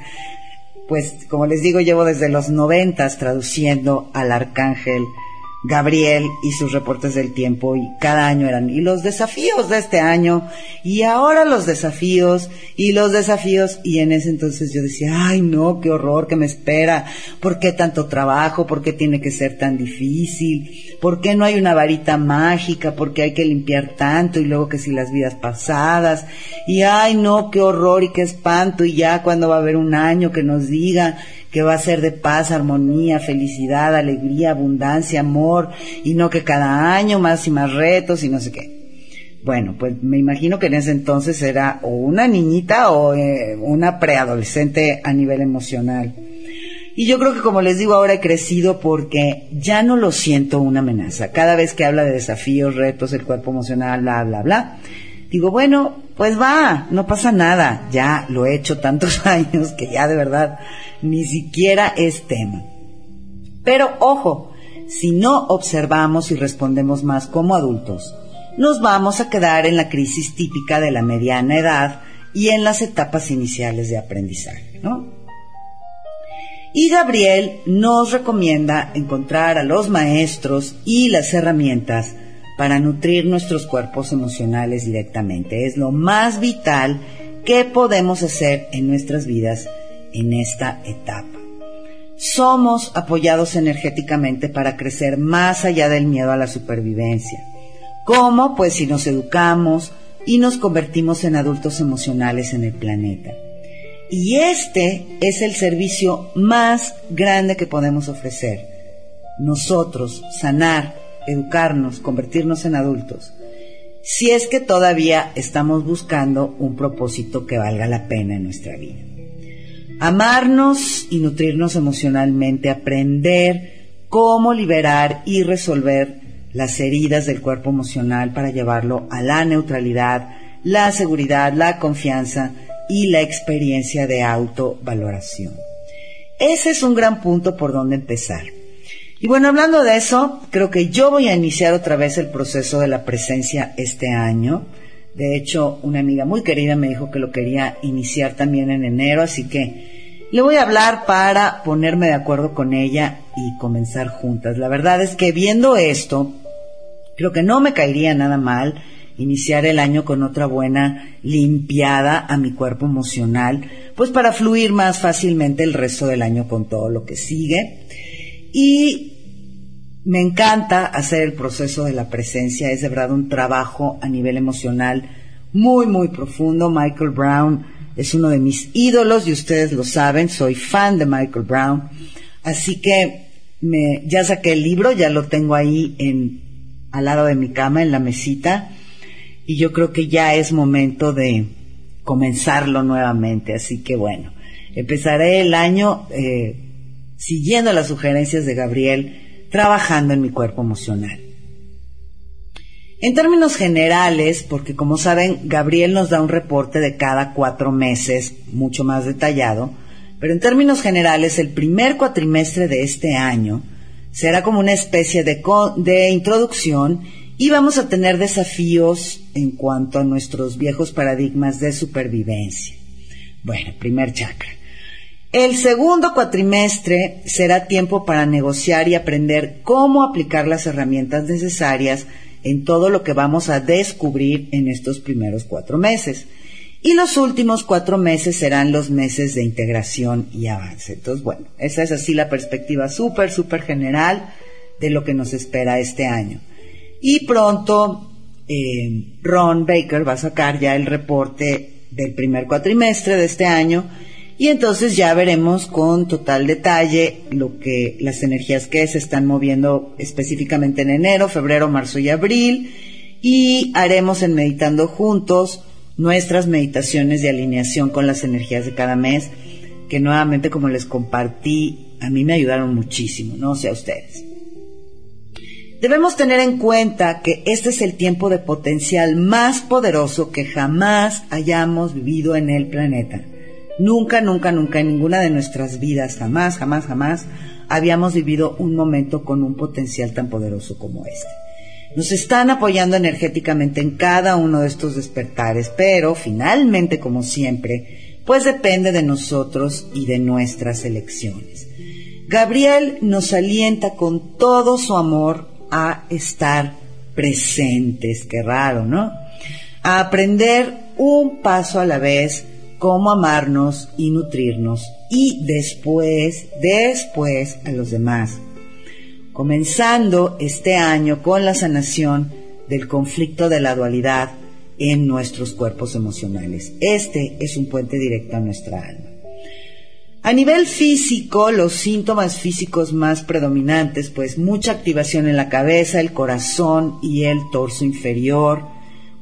pues como les digo, llevo desde los noventas traduciendo al arcángel Gabriel y sus reportes del tiempo y cada año eran y los desafíos de este año y ahora los desafíos y los desafíos y en ese entonces yo decía, ay no, qué horror que me espera, ¿por qué tanto trabajo? ¿Por qué tiene que ser tan difícil? ¿Por qué no hay una varita mágica? ¿Por qué hay que limpiar tanto y luego que si las vidas pasadas? Y ay no, qué horror y qué espanto y ya cuando va a haber un año que nos diga que va a ser de paz, armonía, felicidad, alegría, abundancia, amor, y no que cada año más y más retos y no sé qué. Bueno, pues me imagino que en ese entonces era o una niñita o eh, una preadolescente a nivel emocional. Y yo creo que como les digo ahora he crecido porque ya no lo siento una amenaza. Cada vez que habla de desafíos, retos, el cuerpo emocional, bla, bla, bla, digo, bueno, pues va, no pasa nada. Ya lo he hecho tantos años que ya de verdad ni siquiera es tema. Pero ojo, si no observamos y respondemos más como adultos, nos vamos a quedar en la crisis típica de la mediana edad y en las etapas iniciales de aprendizaje, ¿no? Y Gabriel nos recomienda encontrar a los maestros y las herramientas para nutrir nuestros cuerpos emocionales directamente. Es lo más vital que podemos hacer en nuestras vidas en esta etapa. Somos apoyados energéticamente para crecer más allá del miedo a la supervivencia. ¿Cómo? Pues si nos educamos y nos convertimos en adultos emocionales en el planeta. Y este es el servicio más grande que podemos ofrecer. Nosotros, sanar, educarnos, convertirnos en adultos. Si es que todavía estamos buscando un propósito que valga la pena en nuestra vida. Amarnos y nutrirnos emocionalmente, aprender cómo liberar y resolver las heridas del cuerpo emocional para llevarlo a la neutralidad, la seguridad, la confianza y la experiencia de autovaloración. Ese es un gran punto por donde empezar. Y bueno, hablando de eso, creo que yo voy a iniciar otra vez el proceso de la presencia este año. De hecho, una amiga muy querida me dijo que lo quería iniciar también en enero, así que le voy a hablar para ponerme de acuerdo con ella y comenzar juntas. La verdad es que viendo esto, creo que no me caería nada mal iniciar el año con otra buena limpiada a mi cuerpo emocional, pues para fluir más fácilmente el resto del año con todo lo que sigue. Y me encanta hacer el proceso de la presencia, es de verdad un trabajo a nivel emocional muy, muy profundo. Michael Brown es uno de mis ídolos y ustedes lo saben, soy fan de Michael Brown. Así que me, ya saqué el libro, ya lo tengo ahí en, al lado de mi cama, en la mesita, y yo creo que ya es momento de comenzarlo nuevamente. Así que bueno, empezaré el año eh, siguiendo las sugerencias de Gabriel trabajando en mi cuerpo emocional. En términos generales, porque como saben, Gabriel nos da un reporte de cada cuatro meses, mucho más detallado, pero en términos generales, el primer cuatrimestre de este año será como una especie de, de introducción y vamos a tener desafíos en cuanto a nuestros viejos paradigmas de supervivencia. Bueno, primer chakra. El segundo cuatrimestre será tiempo para negociar y aprender cómo aplicar las herramientas necesarias en todo lo que vamos a descubrir en estos primeros cuatro meses. Y los últimos cuatro meses serán los meses de integración y avance. Entonces, bueno, esa es así la perspectiva súper, súper general de lo que nos espera este año. Y pronto eh, Ron Baker va a sacar ya el reporte del primer cuatrimestre de este año y entonces ya veremos con total detalle lo que las energías que se están moviendo específicamente en enero, febrero, marzo y abril. Y haremos en meditando juntos nuestras meditaciones de alineación con las energías de cada mes que nuevamente como les compartí a mí me ayudaron muchísimo, no sé a ustedes. Debemos tener en cuenta que este es el tiempo de potencial más poderoso que jamás hayamos vivido en el planeta Nunca, nunca, nunca en ninguna de nuestras vidas, jamás, jamás, jamás, habíamos vivido un momento con un potencial tan poderoso como este. Nos están apoyando energéticamente en cada uno de estos despertares, pero finalmente, como siempre, pues depende de nosotros y de nuestras elecciones. Gabriel nos alienta con todo su amor a estar presentes, qué raro, ¿no? A aprender un paso a la vez cómo amarnos y nutrirnos y después, después a los demás. Comenzando este año con la sanación del conflicto de la dualidad en nuestros cuerpos emocionales. Este es un puente directo a nuestra alma. A nivel físico, los síntomas físicos más predominantes, pues mucha activación en la cabeza, el corazón y el torso inferior,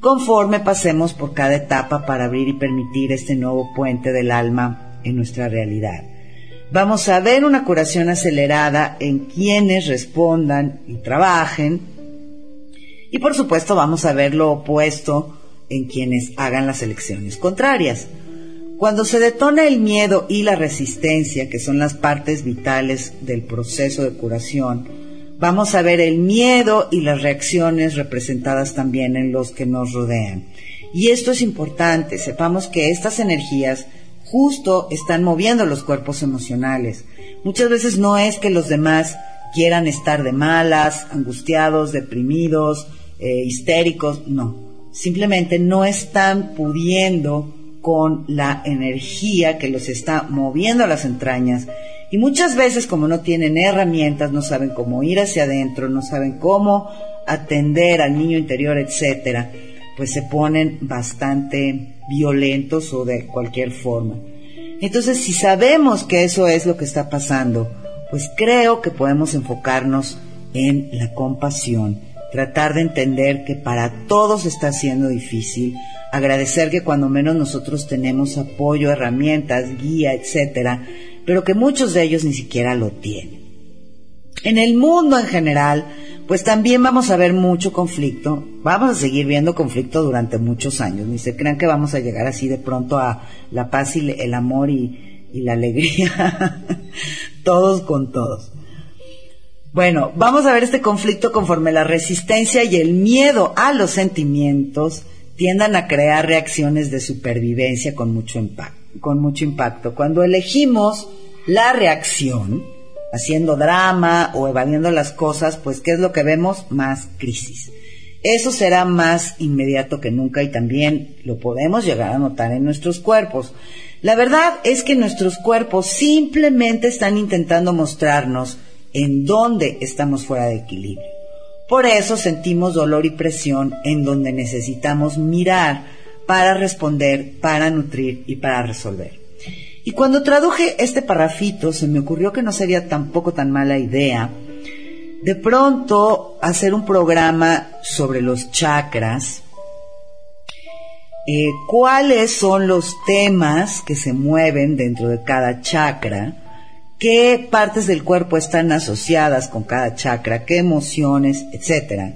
conforme pasemos por cada etapa para abrir y permitir este nuevo puente del alma en nuestra realidad. Vamos a ver una curación acelerada en quienes respondan y trabajen. Y por supuesto vamos a ver lo opuesto en quienes hagan las elecciones contrarias. Cuando se detona el miedo y la resistencia, que son las partes vitales del proceso de curación, vamos a ver el miedo y las reacciones representadas también en los que nos rodean. Y esto es importante, sepamos que estas energías justo están moviendo los cuerpos emocionales. Muchas veces no es que los demás quieran estar de malas, angustiados, deprimidos, eh, histéricos, no. Simplemente no están pudiendo con la energía que los está moviendo a las entrañas. Y muchas veces como no tienen herramientas, no saben cómo ir hacia adentro, no saben cómo atender al niño interior, etcétera, pues se ponen bastante violentos o de cualquier forma. Entonces, si sabemos que eso es lo que está pasando, pues creo que podemos enfocarnos en la compasión, tratar de entender que para todos está siendo difícil, agradecer que cuando menos nosotros tenemos apoyo, herramientas, guía, etcétera, pero que muchos de ellos ni siquiera lo tienen. En el mundo en general, pues también vamos a ver mucho conflicto, vamos a seguir viendo conflicto durante muchos años, ni se crean que vamos a llegar así de pronto a la paz y el amor y, y la alegría, todos con todos. Bueno, vamos a ver este conflicto conforme la resistencia y el miedo a los sentimientos tiendan a crear reacciones de supervivencia con mucho impacto. Con mucho impacto. Cuando elegimos la reacción, haciendo drama o evadiendo las cosas, pues ¿qué es lo que vemos? Más crisis. Eso será más inmediato que nunca y también lo podemos llegar a notar en nuestros cuerpos. La verdad es que nuestros cuerpos simplemente están intentando mostrarnos en dónde estamos fuera de equilibrio. Por eso sentimos dolor y presión en donde necesitamos mirar para responder, para nutrir y para resolver. Y cuando traduje este parrafito se me ocurrió que no sería tampoco tan mala idea de pronto hacer un programa sobre los chakras, eh, cuáles son los temas que se mueven dentro de cada chakra, qué partes del cuerpo están asociadas con cada chakra, qué emociones, etcétera.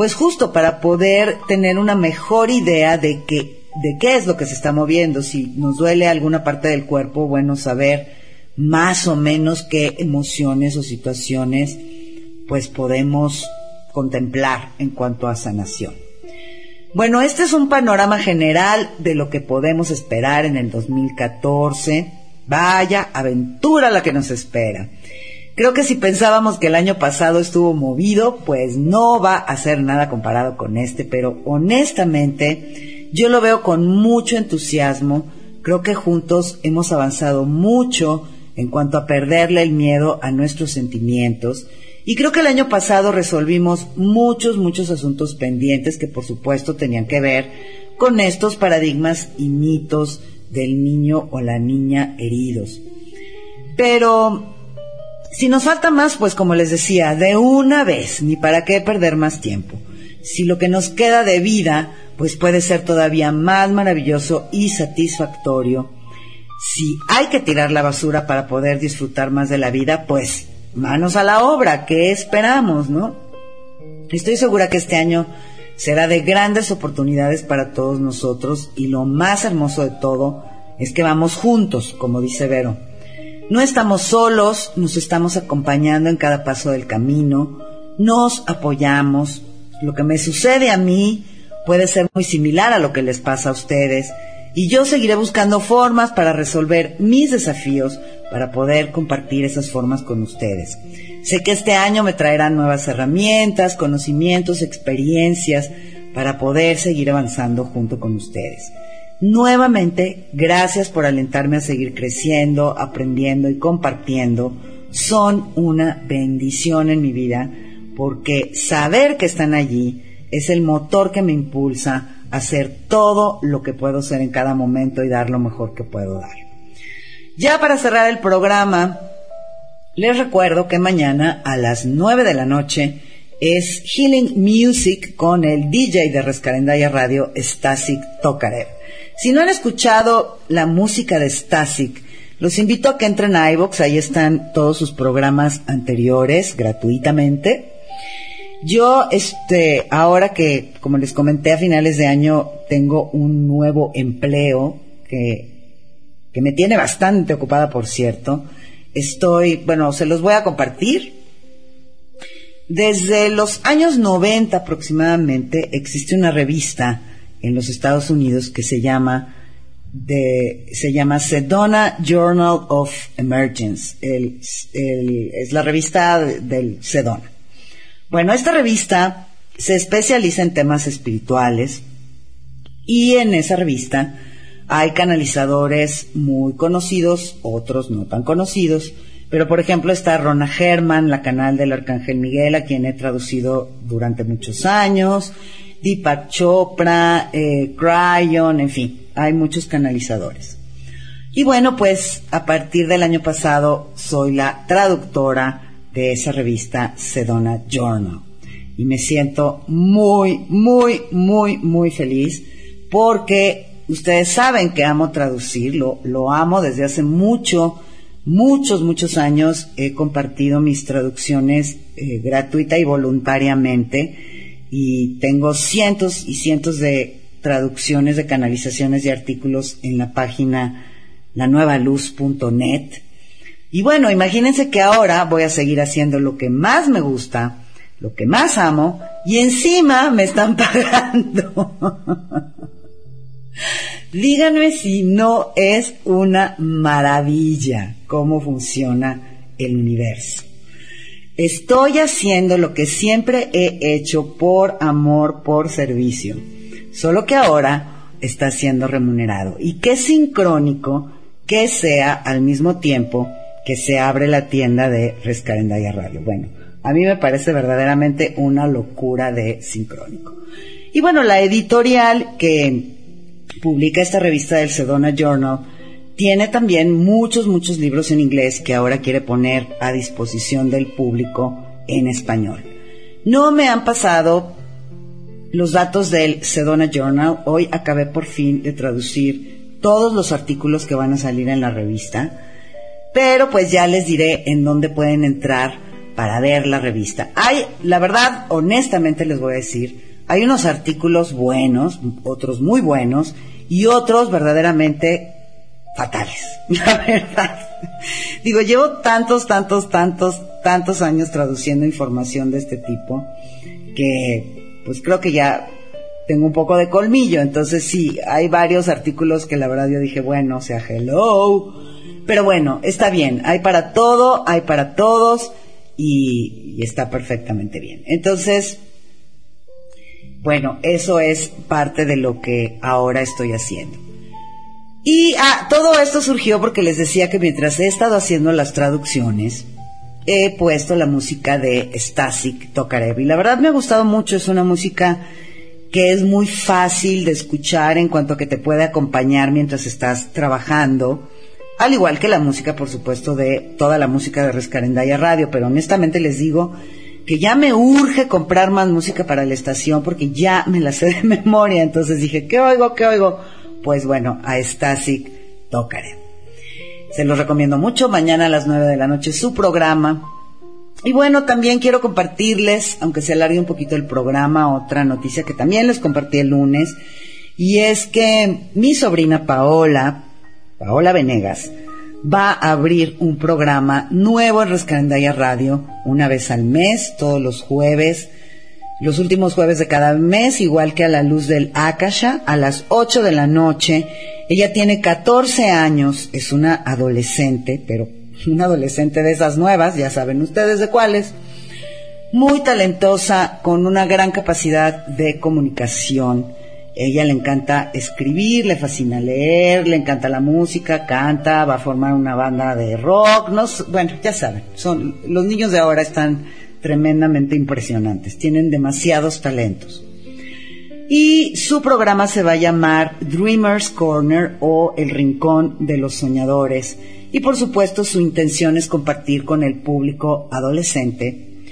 Pues justo para poder tener una mejor idea de qué, de qué es lo que se está moviendo. Si nos duele alguna parte del cuerpo, bueno, saber más o menos qué emociones o situaciones pues podemos contemplar en cuanto a sanación. Bueno, este es un panorama general de lo que podemos esperar en el 2014 Vaya aventura la que nos espera. Creo que si pensábamos que el año pasado estuvo movido, pues no va a ser nada comparado con este, pero honestamente yo lo veo con mucho entusiasmo. Creo que juntos hemos avanzado mucho en cuanto a perderle el miedo a nuestros sentimientos. Y creo que el año pasado resolvimos muchos, muchos asuntos pendientes que por supuesto tenían que ver con estos paradigmas y mitos del niño o la niña heridos. Pero si nos falta más, pues como les decía, de una vez, ni para qué perder más tiempo. Si lo que nos queda de vida, pues puede ser todavía más maravilloso y satisfactorio. Si hay que tirar la basura para poder disfrutar más de la vida, pues manos a la obra, ¿qué esperamos, no? Estoy segura que este año será de grandes oportunidades para todos nosotros y lo más hermoso de todo es que vamos juntos, como dice Vero. No estamos solos, nos estamos acompañando en cada paso del camino, nos apoyamos. Lo que me sucede a mí puede ser muy similar a lo que les pasa a ustedes y yo seguiré buscando formas para resolver mis desafíos para poder compartir esas formas con ustedes. Sé que este año me traerán nuevas herramientas, conocimientos, experiencias para poder seguir avanzando junto con ustedes. Nuevamente, gracias por alentarme a seguir creciendo, aprendiendo y compartiendo. Son una bendición en mi vida porque saber que están allí es el motor que me impulsa a hacer todo lo que puedo hacer en cada momento y dar lo mejor que puedo dar. Ya para cerrar el programa, les recuerdo que mañana a las 9 de la noche es Healing Music con el DJ de Rescarendaya Radio, Stasic Tokarev. Si no han escuchado la música de Stasic, los invito a que entren a iVoox, ahí están todos sus programas anteriores gratuitamente. Yo, este, ahora que, como les comenté a finales de año, tengo un nuevo empleo que, que me tiene bastante ocupada, por cierto. Estoy, bueno, se los voy a compartir. Desde los años 90 aproximadamente existe una revista en los Estados Unidos que se llama de, se llama Sedona Journal of Emergence, es la revista del Sedona. Bueno, esta revista se especializa en temas espirituales y en esa revista hay canalizadores muy conocidos, otros no tan conocidos, pero por ejemplo está Rona Herman, la canal del Arcángel Miguel, a quien he traducido durante muchos años, Deepak Chopra, eh, Cryon, en fin, hay muchos canalizadores. Y bueno, pues a partir del año pasado soy la traductora de esa revista Sedona Journal. Y me siento muy, muy, muy, muy feliz porque ustedes saben que amo traducirlo, lo amo desde hace mucho, muchos, muchos años. He compartido mis traducciones eh, gratuita y voluntariamente y tengo cientos y cientos de traducciones de canalizaciones de artículos en la página lanuevaluz.net. Y bueno, imagínense que ahora voy a seguir haciendo lo que más me gusta, lo que más amo, y encima me están pagando. Díganme si no es una maravilla cómo funciona el universo. Estoy haciendo lo que siempre he hecho por amor, por servicio, solo que ahora está siendo remunerado. Y qué sincrónico que sea al mismo tiempo que se abre la tienda de Rescarendaya Radio. Bueno, a mí me parece verdaderamente una locura de sincrónico. Y bueno, la editorial que publica esta revista del Sedona Journal tiene también muchos, muchos libros en inglés que ahora quiere poner a disposición del público en español. No me han pasado los datos del Sedona Journal. Hoy acabé por fin de traducir todos los artículos que van a salir en la revista. Pero pues ya les diré en dónde pueden entrar para ver la revista. Hay, la verdad, honestamente les voy a decir, hay unos artículos buenos, otros muy buenos y otros verdaderamente fatales, la verdad. Digo, llevo tantos, tantos, tantos, tantos años traduciendo información de este tipo que pues creo que ya tengo un poco de colmillo. Entonces sí, hay varios artículos que la verdad yo dije, bueno, o sea, hello. Pero bueno, está bien, hay para todo, hay para todos y, y está perfectamente bien. Entonces, bueno, eso es parte de lo que ahora estoy haciendo. Y ah, todo esto surgió porque les decía que mientras he estado haciendo las traducciones, he puesto la música de Stasic Tokarev. Y la verdad me ha gustado mucho, es una música que es muy fácil de escuchar en cuanto a que te puede acompañar mientras estás trabajando. Al igual que la música, por supuesto, de toda la música de Rescarendaya Radio, pero honestamente les digo que ya me urge comprar más música para la estación porque ya me la sé de memoria. Entonces dije, ¿qué oigo? ¿Qué oigo? Pues bueno, a Stasic Tokaré. Se los recomiendo mucho. Mañana a las 9 de la noche su programa. Y bueno, también quiero compartirles, aunque se alargue un poquito el programa, otra noticia que también les compartí el lunes. Y es que mi sobrina Paola Paola Venegas, va a abrir un programa nuevo en Rescandaya Radio, una vez al mes, todos los jueves, los últimos jueves de cada mes, igual que a la luz del Akasha, a las 8 de la noche. Ella tiene 14 años, es una adolescente, pero una adolescente de esas nuevas, ya saben ustedes de cuáles, muy talentosa, con una gran capacidad de comunicación. Ella le encanta escribir, le fascina leer, le encanta la música, canta, va a formar una banda de rock, no, bueno, ya saben, son los niños de ahora están tremendamente impresionantes, tienen demasiados talentos. Y su programa se va a llamar Dreamers Corner o El Rincón de los Soñadores. Y por supuesto su intención es compartir con el público adolescente.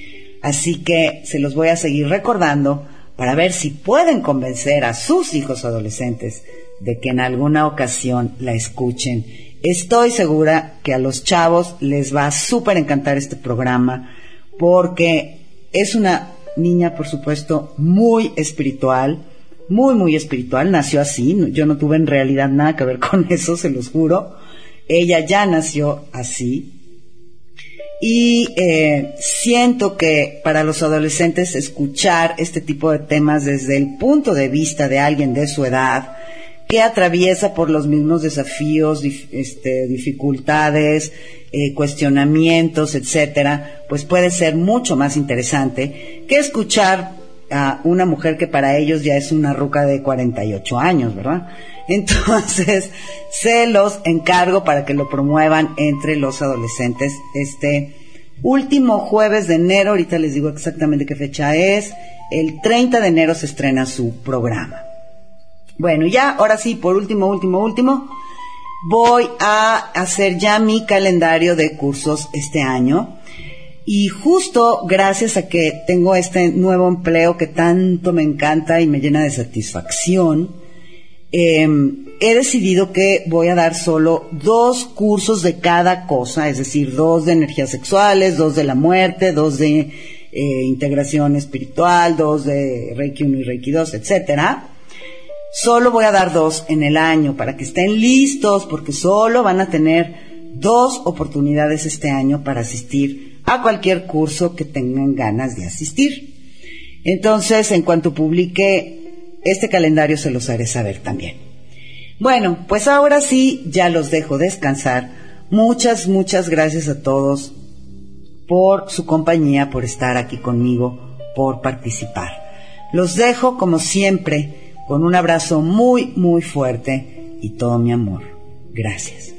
Así que se los voy a seguir recordando para ver si pueden convencer a sus hijos adolescentes de que en alguna ocasión la escuchen. Estoy segura que a los chavos les va a súper encantar este programa porque es una niña, por supuesto, muy espiritual, muy, muy espiritual, nació así, yo no tuve en realidad nada que ver con eso, se los juro, ella ya nació así. Y eh, siento que para los adolescentes escuchar este tipo de temas desde el punto de vista de alguien de su edad, que atraviesa por los mismos desafíos, este, dificultades, eh, cuestionamientos, etcétera, pues puede ser mucho más interesante que escuchar a una mujer que para ellos ya es una ruca de 48 años, ¿verdad? Entonces, se los encargo para que lo promuevan entre los adolescentes este último jueves de enero, ahorita les digo exactamente qué fecha es, el 30 de enero se estrena su programa. Bueno, ya, ahora sí, por último, último, último, voy a hacer ya mi calendario de cursos este año. Y justo gracias a que tengo este nuevo empleo que tanto me encanta y me llena de satisfacción, em, he decidido que voy a dar solo dos cursos de cada cosa, es decir, dos de energías sexuales, dos de la muerte, dos de eh, integración espiritual, dos de Reiki 1 y Reiki 2, etcétera Solo voy a dar dos en el año para que estén listos porque solo van a tener dos oportunidades este año para asistir a cualquier curso que tengan ganas de asistir. Entonces, en cuanto publique este calendario, se los haré saber también. Bueno, pues ahora sí, ya los dejo descansar. Muchas, muchas gracias a todos por su compañía, por estar aquí conmigo, por participar. Los dejo, como siempre, con un abrazo muy, muy fuerte y todo mi amor. Gracias.